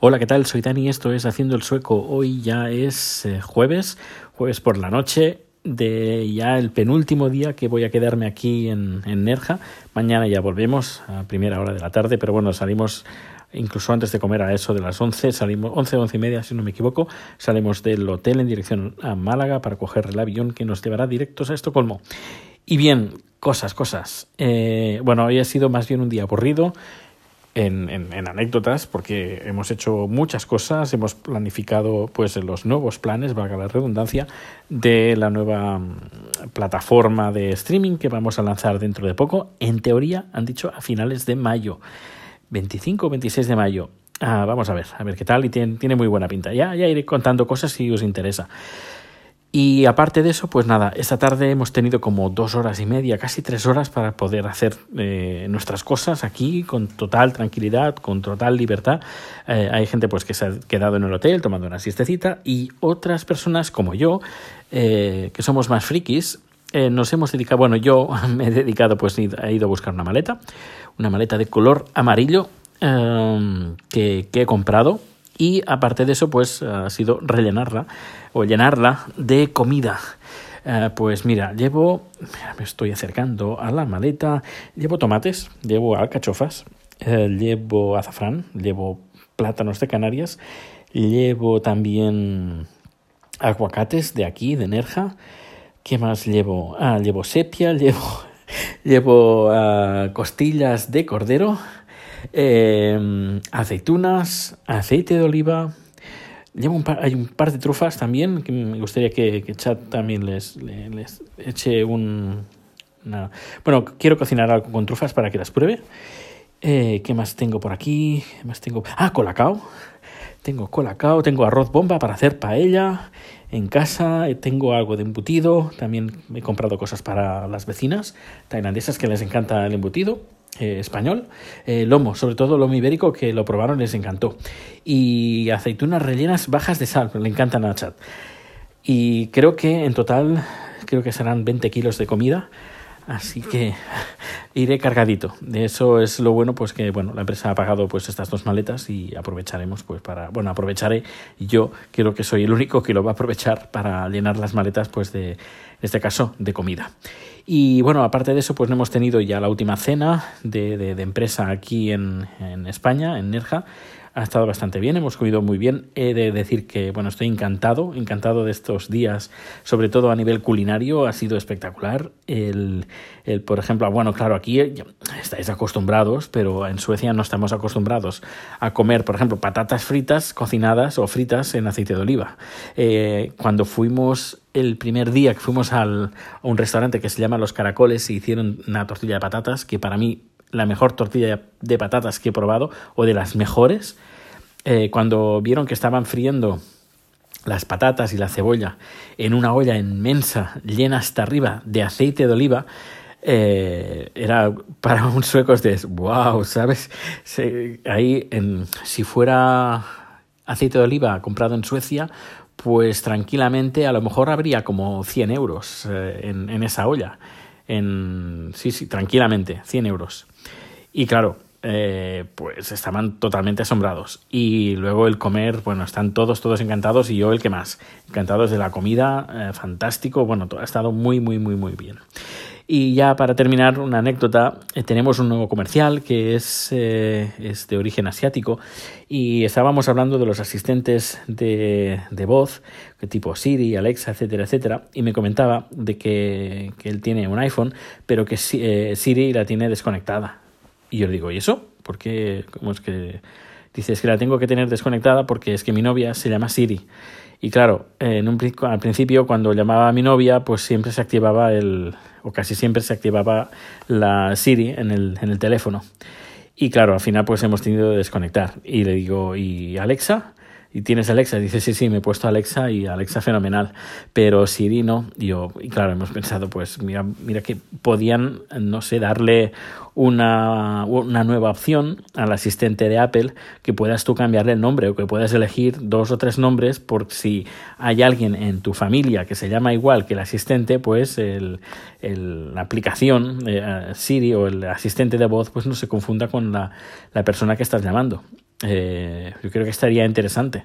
Hola, ¿qué tal? Soy Dani, esto es Haciendo el Sueco. Hoy ya es eh, jueves, jueves por la noche de ya el penúltimo día que voy a quedarme aquí en, Nerja. Mañana ya volvemos a primera hora de la tarde, pero bueno, salimos incluso antes de comer a eso de las 11, salimos 11, 11 y media, si no me equivoco, salimos del hotel en dirección a Málaga para coger el avión que nos llevará directos a Estocolmo. Y bien, cosas, cosas. Eh, bueno, hoy ha sido más bien un día aburrido en, en, anécdotas porque hemos hecho muchas cosas, hemos planificado pues los nuevos planes, valga la redundancia, de la nueva mm, plataforma de streaming que vamos a lanzar dentro de poco. En teoría han dicho a finales de mayo, 25 o 26 de mayo. Ah, vamos a ver, a ver qué tal y tiene, tiene muy buena pinta. Ya, ya iré contando cosas si os interesa. Y aparte de eso, pues nada, esta tarde hemos tenido como dos horas y media, casi tres horas para poder hacer eh, nuestras cosas aquí con total tranquilidad, con total libertad. Eh, hay gente pues que se ha quedado en el hotel tomando una siestecita y otras personas como yo, eh, que somos más frikis, nos hemos dedicado, bueno, yo me he dedicado, pues he ido a buscar una maleta, una maleta de color amarillo que he comprado y aparte de eso, pues ha sido rellenarla o llenarla de comida. Eh, pues mira, llevo, me estoy acercando a la maleta, llevo tomates, llevo alcachofas, eh, llevo azafrán, llevo plátanos de Canarias, llevo también aguacates de aquí, de Nerja. ¿Qué más llevo? Ah, llevo sepia, llevo, llevo ah, costillas de cordero, eh, aceitunas, aceite de oliva. Llevo un par, hay un par de trufas también que me gustaría que, que Chat también les, les, eche un... Bueno, quiero cocinar algo con trufas para que las pruebe. Eh, ¿Qué más tengo por aquí? ¿Qué más tengo? Ah, colacao. Tengo colacao, tengo arroz bomba para hacer paella en casa, tengo algo de embutido, también he comprado cosas para las vecinas tailandesas que les encanta el embutido. Eh, español, eh, lomo, sobre todo lomo ibérico, que lo probaron, les encantó. Y aceitunas rellenas bajas de sal, le encantan a Chat. Y creo que en total, creo que serán 20 kilos de comida. Así que iré cargadito. De eso es lo bueno, pues que bueno, la empresa ha pagado pues estas dos maletas y aprovecharemos pues para, bueno, aprovecharé yo, creo que soy el único que lo va a aprovechar para llenar las maletas pues de, en este caso, de comida. Y bueno, aparte de eso, pues hemos tenido ya la última cena de, de, de empresa aquí en, en, España, en Nerja. Ha estado bastante bien, hemos comido muy bien. He de decir que, bueno, estoy encantado, encantado de estos días, sobre todo a nivel culinario, ha sido espectacular. El, el por ejemplo, bueno, claro, aquí estáis acostumbrados, pero en Suecia no estamos acostumbrados a comer, por ejemplo, patatas fritas cocinadas o fritas en aceite de oliva. Eh, cuando fuimos el primer día que fuimos al, a un restaurante que se llama Los Caracoles y hicieron una tortilla de patatas, que para mí la mejor tortilla de patatas que he probado, o de las mejores, eh, cuando vieron que estaban friendo las patatas y la cebolla en una olla inmensa, llena hasta arriba de aceite de oliva, eh, era para un sueco de wow, ¿sabes? ahí, en, si fuera aceite de oliva comprado en Suecia, pues tranquilamente a lo mejor habría como 100 euros eh, en, esa olla. Sí, sí, tranquilamente, 100 euros. Y claro, eh, pues estaban totalmente asombrados. Y luego el comer, bueno, están todos, todos encantados y yo el que más. Encantados de la comida, eh, fantástico, bueno, todo, ha estado muy, muy, muy, muy bien. Y ya para terminar, una anécdota, eh, tenemos un nuevo comercial que es, es, de origen asiático y estábamos hablando de los asistentes de, voz, tipo Siri, Alexa, etcétera, etcétera, y me comentaba de que, que él tiene un iPhone, pero que Siri la tiene desconectada. Y yo le digo, ¿y eso? ¿Por qué? ¿Cómo es que...? Dice, es que la tengo que tener desconectada porque es que mi novia se llama Siri. Y claro, en un, al principio cuando llamaba a mi novia, pues siempre se activaba el, o casi siempre se activaba la Siri en el, en el teléfono. Y claro, al final pues hemos tenido que desconectar. Y le digo, ¿y Alexa? ¿Y tienes Alexa? dice, sí, sí, me he puesto Alexa y Alexa fenomenal. Pero Siri no. Y, yo, y claro, hemos pensado, pues mira, mira que podían, no sé, darle una, una nueva opción al asistente de Apple que puedas tú cambiarle el nombre o que puedas elegir dos o tres nombres por si hay alguien en tu familia que se llama igual que el asistente, pues el, el, la aplicación eh, Siri o el asistente de voz pues no se confunda con la, la persona que estás llamando. Eh, yo creo que estaría interesante.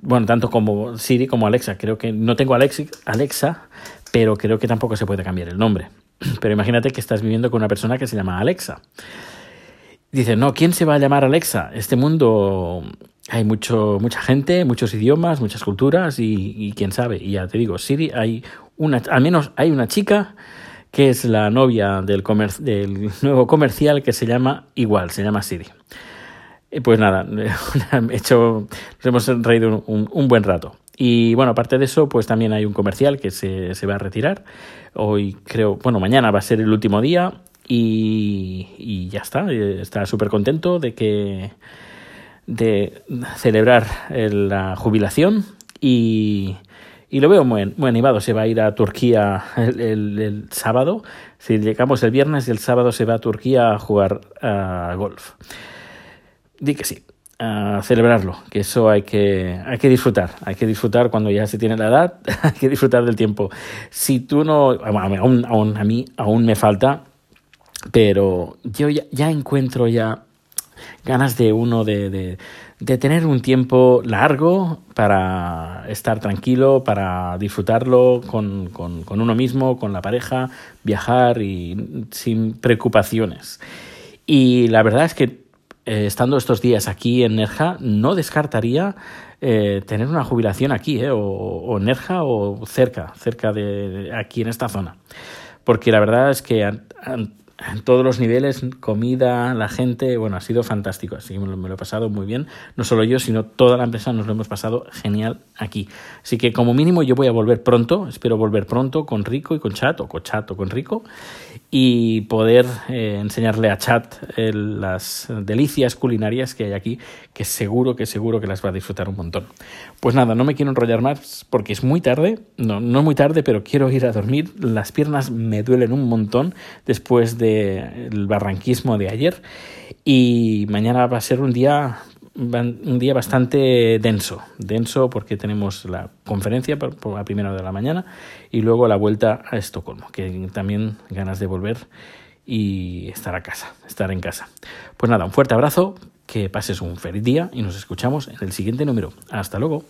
Bueno, tanto como Siri como Alexa. Creo que no tengo Alexa, pero creo que tampoco se puede cambiar el nombre. Pero imagínate que estás viviendo con una persona que se llama Alexa. Dice, no, ¿quién se va a llamar Alexa? Este mundo hay mucho, mucha gente, muchos idiomas, muchas culturas y, quién sabe. Y ya te digo, Siri, hay una, al menos hay una chica que es la novia del nuevo comercial que se llama igual, se llama Siri. Pues nada, nos hemos reído un, buen rato. Y bueno, aparte de eso, pues también hay un comercial que se, se va a retirar. Hoy creo, bueno, mañana va a ser el último día y, ya está. Está súper contento de que de celebrar la jubilación y, lo veo muy, muy, animado. Se va a ir a Turquía el, sábado. Si llegamos el viernes y el sábado se va a Turquía a jugar a golf. Di que sí, a celebrarlo, que eso hay que, hay que disfrutar. Hay que disfrutar cuando ya se tiene la edad, hay que disfrutar del tiempo. Si tú no, aún, a mí aún me falta, pero yo ya, ya encuentro ya ganas de uno de, de, de, tener un tiempo largo para estar tranquilo, para disfrutarlo con, con, con uno mismo, con la pareja, viajar y sin preocupaciones. Y la verdad es que eh, estando estos días aquí en Nerja, no descartaría eh, tener una jubilación aquí, eh, o, o, Nerja o cerca, cerca de, aquí en esta zona. Porque la verdad es que todos los niveles, comida, la gente, bueno, ha sido fantástico, así lo, me lo, he pasado muy bien, no solo yo, sino toda la empresa nos lo hemos pasado genial aquí. Así que como mínimo yo voy a volver pronto, espero volver pronto con Rico y con Chat, o con Chat o con Rico, y poder eh, enseñarle a Chat el, las delicias culinarias que hay aquí, que seguro que seguro que las va a disfrutar un montón. Pues nada, no me quiero enrollar más porque es muy tarde, no, no muy tarde, pero quiero ir a dormir, las piernas me duelen un montón después de el barranquismo de ayer y mañana va a ser un día un día bastante denso, denso porque tenemos la conferencia a primera de la mañana y luego la vuelta a Estocolmo, que también ganas de volver y estar a casa, estar en casa. Pues nada, un fuerte abrazo, que pases un feliz día y nos escuchamos en el siguiente número. Hasta luego.